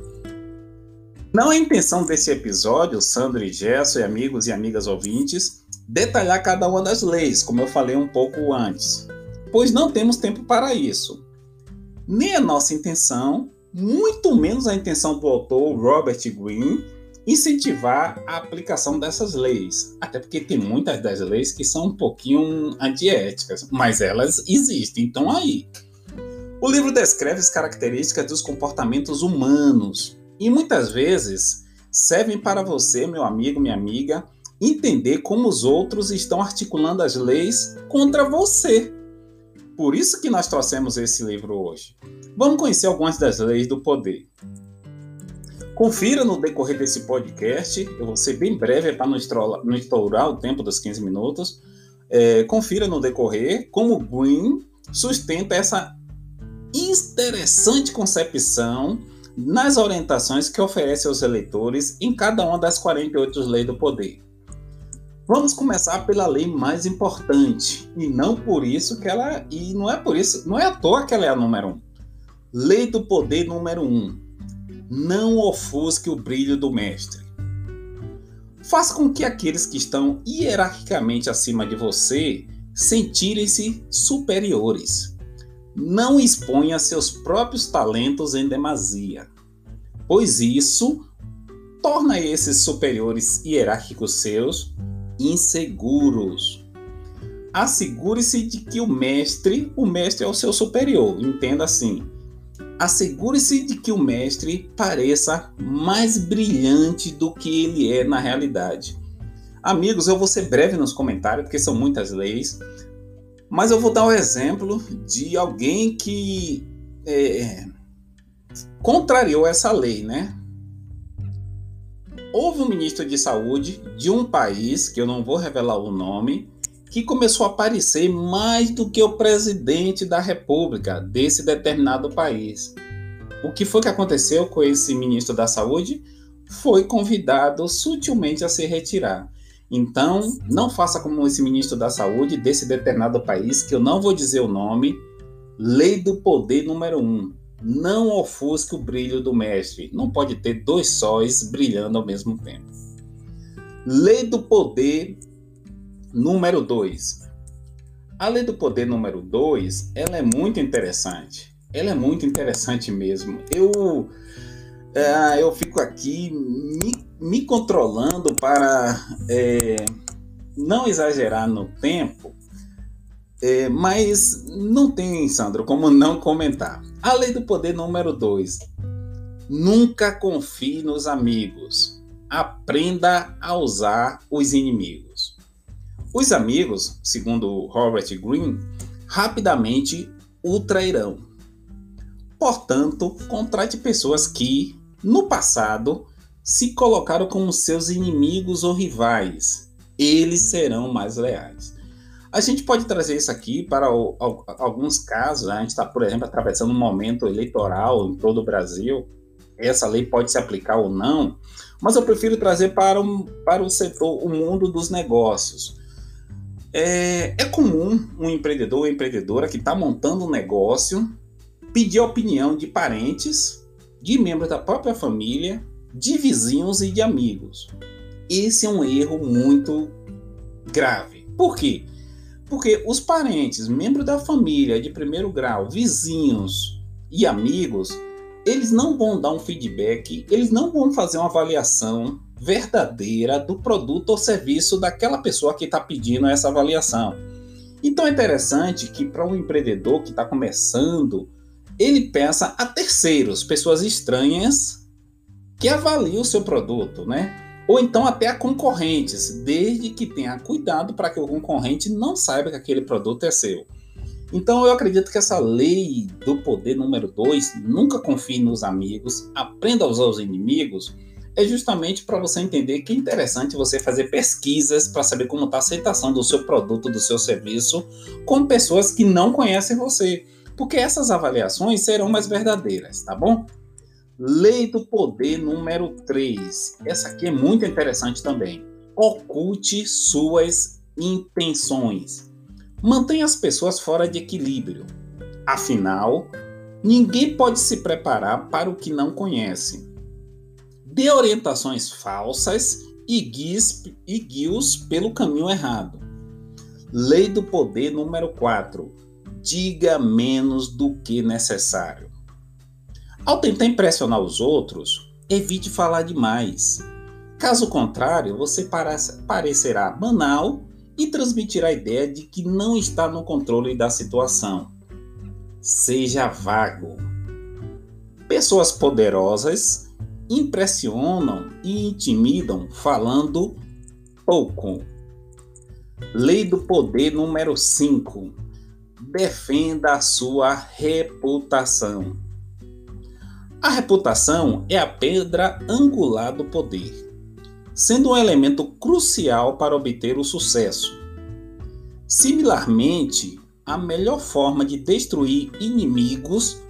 Não é intenção desse episódio, Sandro e Gerson e amigos e amigas ouvintes, detalhar cada uma das leis, como eu falei um pouco antes, pois não temos tempo para isso. Nem a nossa intenção, muito menos a intenção do autor Robert Greene, incentivar a aplicação dessas leis. Até porque tem muitas das leis que são um pouquinho antiéticas, mas elas existem, então aí. O livro descreve as características dos comportamentos humanos, e muitas vezes servem para você, meu amigo, minha amiga, entender como os outros estão articulando as leis contra você. Por isso que nós trouxemos esse livro hoje. Vamos conhecer algumas das leis do poder. Confira no decorrer desse podcast, eu vou ser bem breve para não estourar o tempo dos 15 minutos. É, confira no decorrer como Green sustenta essa interessante concepção nas orientações que oferece aos eleitores em cada uma das 48 leis do poder. Vamos começar pela lei mais importante, e não por isso que ela e não é por isso, não é à toa que ela é a número um. Lei do poder número um. Não ofusque o brilho do mestre. Faz com que aqueles que estão hierarquicamente acima de você sentirem-se superiores. Não exponha seus próprios talentos em demasia, pois isso torna esses superiores hierárquicos seus inseguros. Assegure-se de que o mestre, o mestre é o seu superior, entenda assim. Assegure-se de que o mestre pareça mais brilhante do que ele é na realidade. Amigos, eu vou ser breve nos comentários, porque são muitas leis, mas eu vou dar o um exemplo de alguém que é, contrariou essa lei, né? Houve um ministro de saúde de um país, que eu não vou revelar o nome, que começou a aparecer mais do que o presidente da república desse determinado país. O que foi que aconteceu com esse ministro da saúde? Foi convidado sutilmente a se retirar. Então, não faça como esse ministro da Saúde desse determinado país, que eu não vou dizer o nome. Lei do poder número um. Não ofusque o brilho do mestre. Não pode ter dois sóis brilhando ao mesmo tempo. Lei do poder número dois. A lei do poder número dois, ela é muito interessante. Ela é muito interessante mesmo. Eu é, eu fico aqui me, me controlando para é, não exagerar no tempo, é, mas não tem, Sandro, como não comentar. A lei do poder número 2. Nunca confie nos amigos. Aprenda a usar os inimigos. Os amigos, segundo Robert Greene, rapidamente o trairão. Portanto, contrate pessoas que, no passado, se colocaram como seus inimigos ou rivais. Eles serão mais leais. A gente pode trazer isso aqui para o, alguns casos. Né? A gente está, por exemplo, atravessando um momento eleitoral em todo o Brasil. Essa lei pode se aplicar ou não, mas eu prefiro trazer para, um, para o setor, o mundo dos negócios. É, é comum um empreendedor ou empreendedora que está montando um negócio pedir a opinião de parentes de membros da própria família, de vizinhos e de amigos. Esse é um erro muito grave. Por quê? Porque os parentes, membros da família de primeiro grau, vizinhos e amigos, eles não vão dar um feedback, eles não vão fazer uma avaliação verdadeira do produto ou serviço daquela pessoa que está pedindo essa avaliação. Então é interessante que para um empreendedor que está começando ele peça a terceiros, pessoas estranhas, que avaliem o seu produto, né? Ou então até a concorrentes, desde que tenha cuidado para que o concorrente não saiba que aquele produto é seu. Então eu acredito que essa lei do poder número 2, nunca confie nos amigos, aprenda a usar os inimigos, é justamente para você entender que é interessante você fazer pesquisas para saber como está a aceitação do seu produto, do seu serviço, com pessoas que não conhecem você porque essas avaliações serão mais verdadeiras, tá bom? Lei do poder número 3. Essa aqui é muito interessante também. Oculte suas intenções. Mantenha as pessoas fora de equilíbrio. Afinal, ninguém pode se preparar para o que não conhece. Dê orientações falsas e guie-os pelo caminho errado. Lei do poder número 4 diga menos do que necessário. Ao tentar impressionar os outros, evite falar demais. Caso contrário, você parecerá banal e transmitirá a ideia de que não está no controle da situação. Seja vago. Pessoas poderosas impressionam e intimidam falando pouco. Lei do poder número 5 defenda a sua reputação. A reputação é a pedra angular do poder, sendo um elemento crucial para obter o sucesso. Similarmente, a melhor forma de destruir inimigos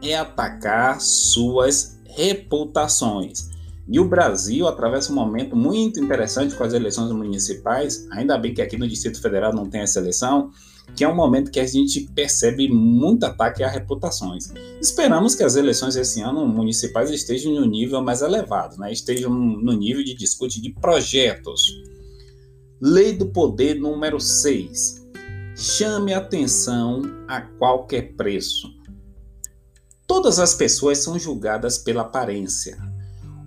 é atacar suas reputações. E o Brasil atravessa um momento muito interessante com as eleições municipais, ainda bem que aqui no Distrito Federal não tem essa eleição, que é um momento que a gente percebe muito ataque a reputações. Esperamos que as eleições esse ano municipais estejam no nível mais elevado, né? estejam no nível de discute de projetos. Lei do Poder número 6. Chame atenção a qualquer preço. Todas as pessoas são julgadas pela aparência.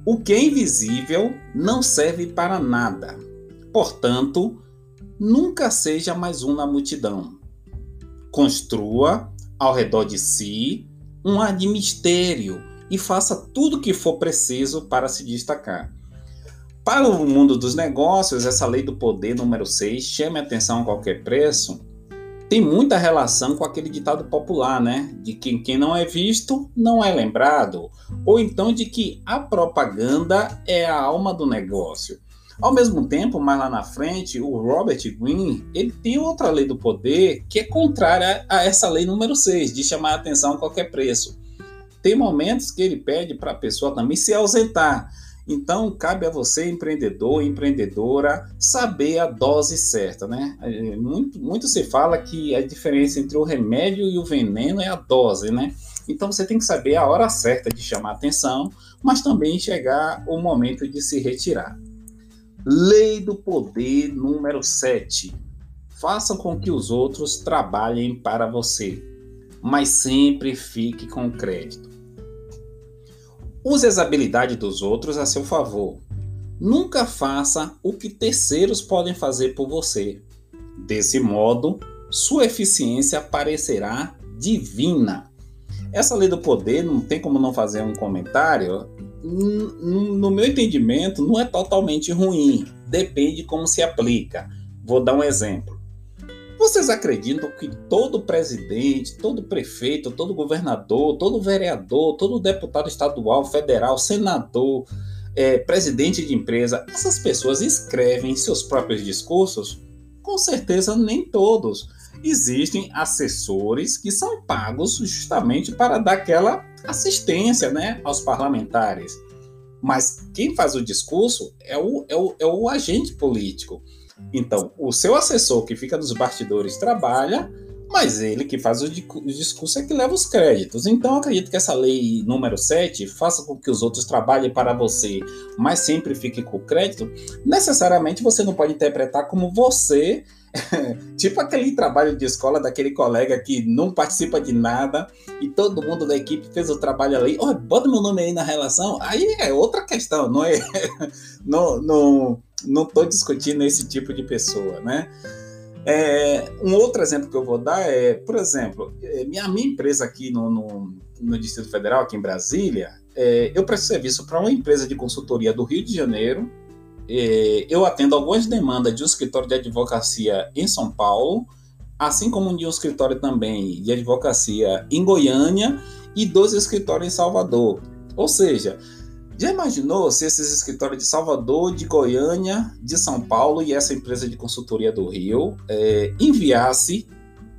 O que é invisível não serve para nada. Portanto, nunca seja mais um na multidão. Construa ao redor de si um ar de mistério e faça tudo o que for preciso para se destacar. Para o mundo dos negócios, essa lei do poder número 6, chame atenção a qualquer preço, tem muita relação com aquele ditado popular, né? De que quem não é visto não é lembrado, ou então de que a propaganda é a alma do negócio. Ao mesmo tempo, mais lá na frente, o Robert Greene, ele tem outra lei do poder que é contrária a essa lei número 6, de chamar a atenção a qualquer preço. Tem momentos que ele pede para a pessoa também se ausentar. Então, cabe a você, empreendedor, empreendedora, saber a dose certa, né? É, muito, muito se fala que a diferença entre o remédio e o veneno é a dose, né? Então, você tem que saber a hora certa de chamar atenção, mas também chegar o momento de se retirar. Lei do poder número 7. Faça com que os outros trabalhem para você, mas sempre fique com crédito. Use as habilidades dos outros a seu favor. Nunca faça o que terceiros podem fazer por você. Desse modo, sua eficiência parecerá divina. Essa lei do poder não tem como não fazer um comentário no meu entendimento, não é totalmente ruim. Depende como se aplica. Vou dar um exemplo. Vocês acreditam que todo presidente, todo prefeito, todo governador, todo vereador, todo deputado estadual, federal, senador, é, presidente de empresa, essas pessoas escrevem seus próprios discursos? Com certeza, nem todos. Existem assessores que são pagos justamente para dar aquela assistência né, aos parlamentares. Mas quem faz o discurso é o, é o, é o agente político. Então, o seu assessor que fica nos bastidores trabalha, mas ele que faz o, discurso é que leva os créditos. Então, acredito que essa lei número 7 faça com que os outros trabalhem para você, mas sempre fique com o crédito. Necessariamente você não pode interpretar como você tipo aquele trabalho de escola daquele colega que não participa de nada e todo mundo da equipe fez o trabalho ali. Oh, bota meu nome aí na relação. Aí é outra questão, não é? não, não, não tô discutindo esse tipo de pessoa, né? É, um outro exemplo que eu vou dar é, por exemplo, é, minha, minha empresa aqui no, no, no Distrito Federal, aqui em Brasília, é, eu presto serviço para uma empresa de consultoria do Rio de Janeiro é, eu atendo algumas demandas de um escritório de advocacia em São Paulo, assim como de um escritório também de advocacia em Goiânia e dois escritórios em Salvador. Ou seja, já imaginou se esses escritórios de Salvador, de Goiânia, de São Paulo e essa empresa de consultoria do Rio é, enviasse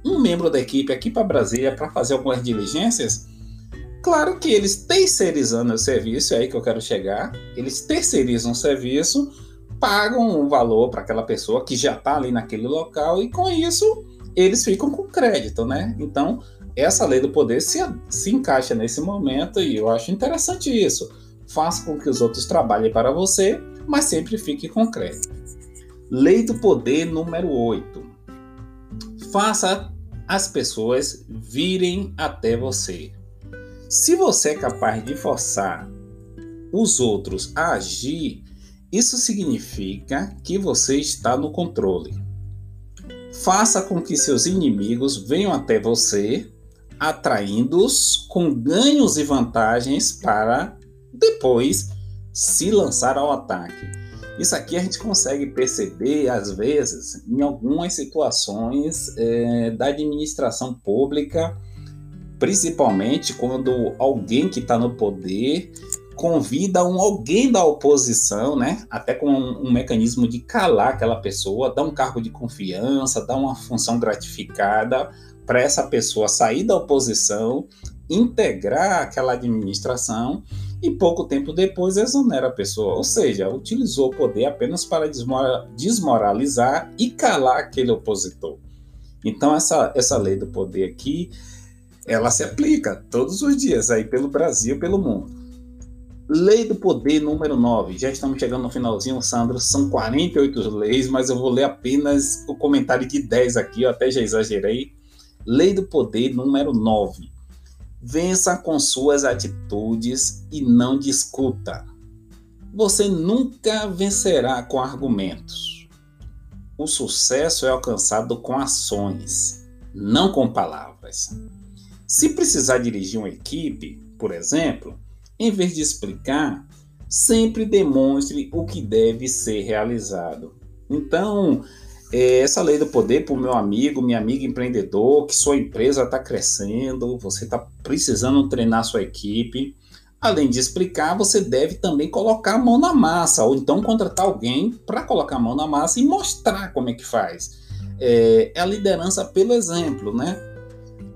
um membro da equipe aqui para Brasília para fazer algumas diligências? Claro que eles terceirizando o serviço, é aí que eu quero chegar, eles terceirizam o serviço, pagam um valor para aquela pessoa que já está ali naquele local e com isso eles ficam com crédito, né? Então, essa lei do poder se, se encaixa nesse momento e eu acho interessante isso. Faça com que os outros trabalhem para você, mas sempre fique com crédito. Lei do poder número 8. Faça as pessoas virem até você. Se você é capaz de forçar os outros a agir, isso significa que você está no controle. Faça com que seus inimigos venham até você, atraindo-os com ganhos e vantagens para depois se lançar ao ataque. Isso aqui a gente consegue perceber, às vezes, em algumas situações é, da administração pública principalmente quando alguém que está no poder convida um alguém da oposição, né, até com um, um, mecanismo de calar aquela pessoa, dar um cargo de confiança, dar uma função gratificada para essa pessoa sair da oposição, integrar aquela administração e pouco tempo depois exonera a pessoa, ou seja, utilizou o poder apenas para desmoralizar e calar aquele opositor. Então essa, essa lei do poder aqui, ela se aplica todos os dias aí pelo Brasil, pelo mundo. Lei do poder número 9. Já estamos chegando no finalzinho, Sandro. São 48 leis, mas eu vou ler apenas o comentário de 10 aqui, eu até já exagerei. Lei do poder número 9. Vença com suas atitudes e não discuta. Você nunca vencerá com argumentos. O sucesso é alcançado com ações, não com palavras. Se precisar dirigir uma equipe, por exemplo, em vez de explicar, sempre demonstre o que deve ser realizado. Então, essa lei do poder para o meu amigo, minha amiga empreendedor, que sua empresa está crescendo, você está precisando treinar sua equipe. Além de explicar, você deve também colocar a mão na massa, ou então contratar alguém para colocar a mão na massa e mostrar como é que faz. É, é a liderança pelo exemplo, né?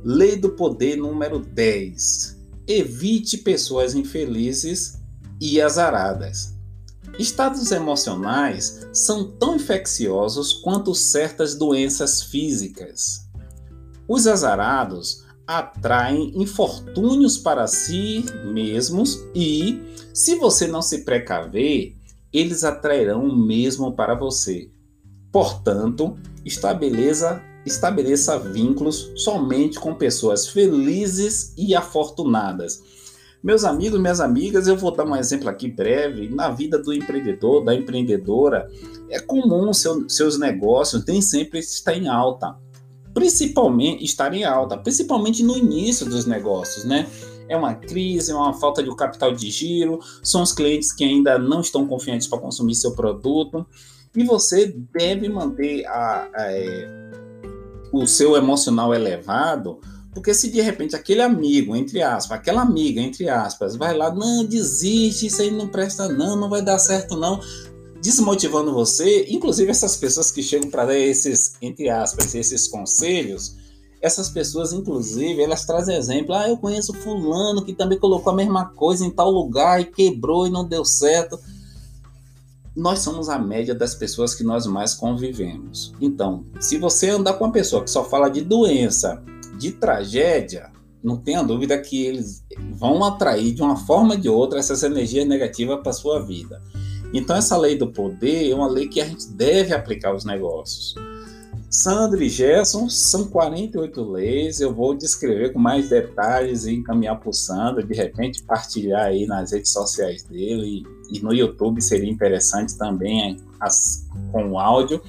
Lei do poder número 10. Evite pessoas infelizes e azaradas. Estados emocionais são tão infecciosos quanto certas doenças físicas. Os azarados atraem infortúnios para si mesmos e, se você não se precaver, eles atrairão o mesmo para você. Portanto, estabeleça, estabeleça vínculos somente com pessoas felizes e afortunadas. Meus amigos, minhas amigas, eu vou dar um exemplo aqui breve. Na vida do empreendedor, da empreendedora, é comum seu, seus negócios nem sempre estar em alta, principalmente estar em alta, principalmente no início dos negócios, né? É uma crise, é uma falta de capital de giro, são os clientes que ainda não estão confiantes para consumir seu produto e você deve manter a, a, é, o seu emocional elevado, porque se de repente aquele amigo, entre aspas, aquela amiga, entre aspas, vai lá, não, desiste, isso aí não presta, não, não vai dar certo, não, desmotivando você, inclusive essas pessoas que chegam para dar esses, entre aspas, esses conselhos, essas pessoas, inclusive, elas trazem exemplo. Ah, eu conheço fulano que também colocou a mesma coisa em tal lugar e quebrou e não deu certo nós somos a média das pessoas que nós mais convivemos. Então, se você andar com uma pessoa que só fala de doença, de tragédia, não tenha dúvida que eles vão atrair de uma forma ou de outra essas energias negativas para sua vida. Então, essa lei do poder é uma lei que a gente deve aplicar aos negócios. Sandra e Gerson são 48 leis. Eu vou descrever com mais detalhes e encaminhar para o Sandra, de repente partilhar aí nas redes sociais dele e, no YouTube seria interessante também as, com o áudio.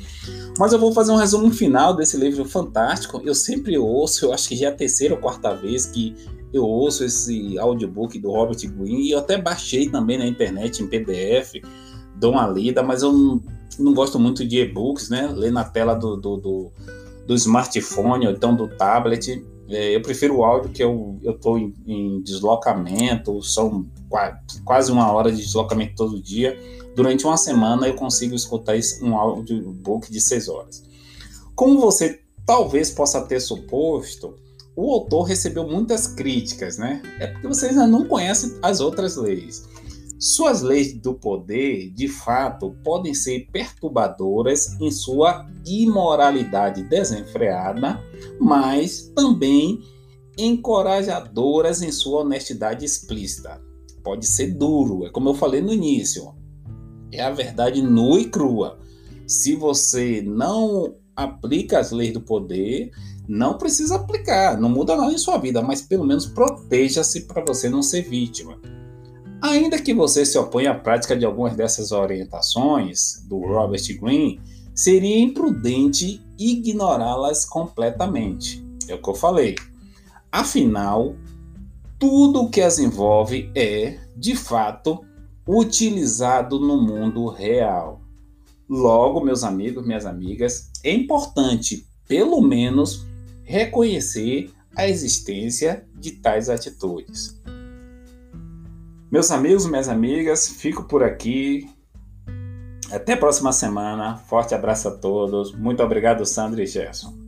Mas eu vou fazer um resumo final desse livro fantástico. Eu sempre ouço, eu acho que já é a terceira ou quarta vez que eu ouço esse audiobook do Robert Greene e eu até baixei também na internet em PDF, dou uma lida, mas eu não não gosto muito de e-books, né? Ler na tela do, do, do, do smartphone ou então do tablet. É, eu prefiro o áudio que eu estou em, em, deslocamento, são quase uma hora de deslocamento todo dia. Durante uma semana eu consigo escutar um audiobook de seis horas. Como você talvez possa ter suposto, o autor recebeu muitas críticas, né? É porque vocês ainda não conhecem as outras leis. Suas leis do poder, de fato, podem ser perturbadoras em sua imoralidade desenfreada, mas também encorajadoras em sua honestidade explícita. Pode ser duro, é como eu falei no início. É a verdade nua e crua. Se você não aplica as leis do poder, não precisa aplicar, não muda nada em sua vida, mas pelo menos proteja-se para você não ser vítima. Ainda que você se oponha à prática de algumas dessas orientações do Robert Greene, seria imprudente ignorá-las completamente. É o que eu falei. Afinal, tudo o que as envolve é, de fato, utilizado no mundo real. Logo, meus amigos, minhas amigas, é importante, pelo menos, reconhecer a existência de tais atitudes. Meus amigos, minhas amigas, fico por aqui. Até a próxima semana. Forte abraço a todos. Muito obrigado, Sandra e Gerson.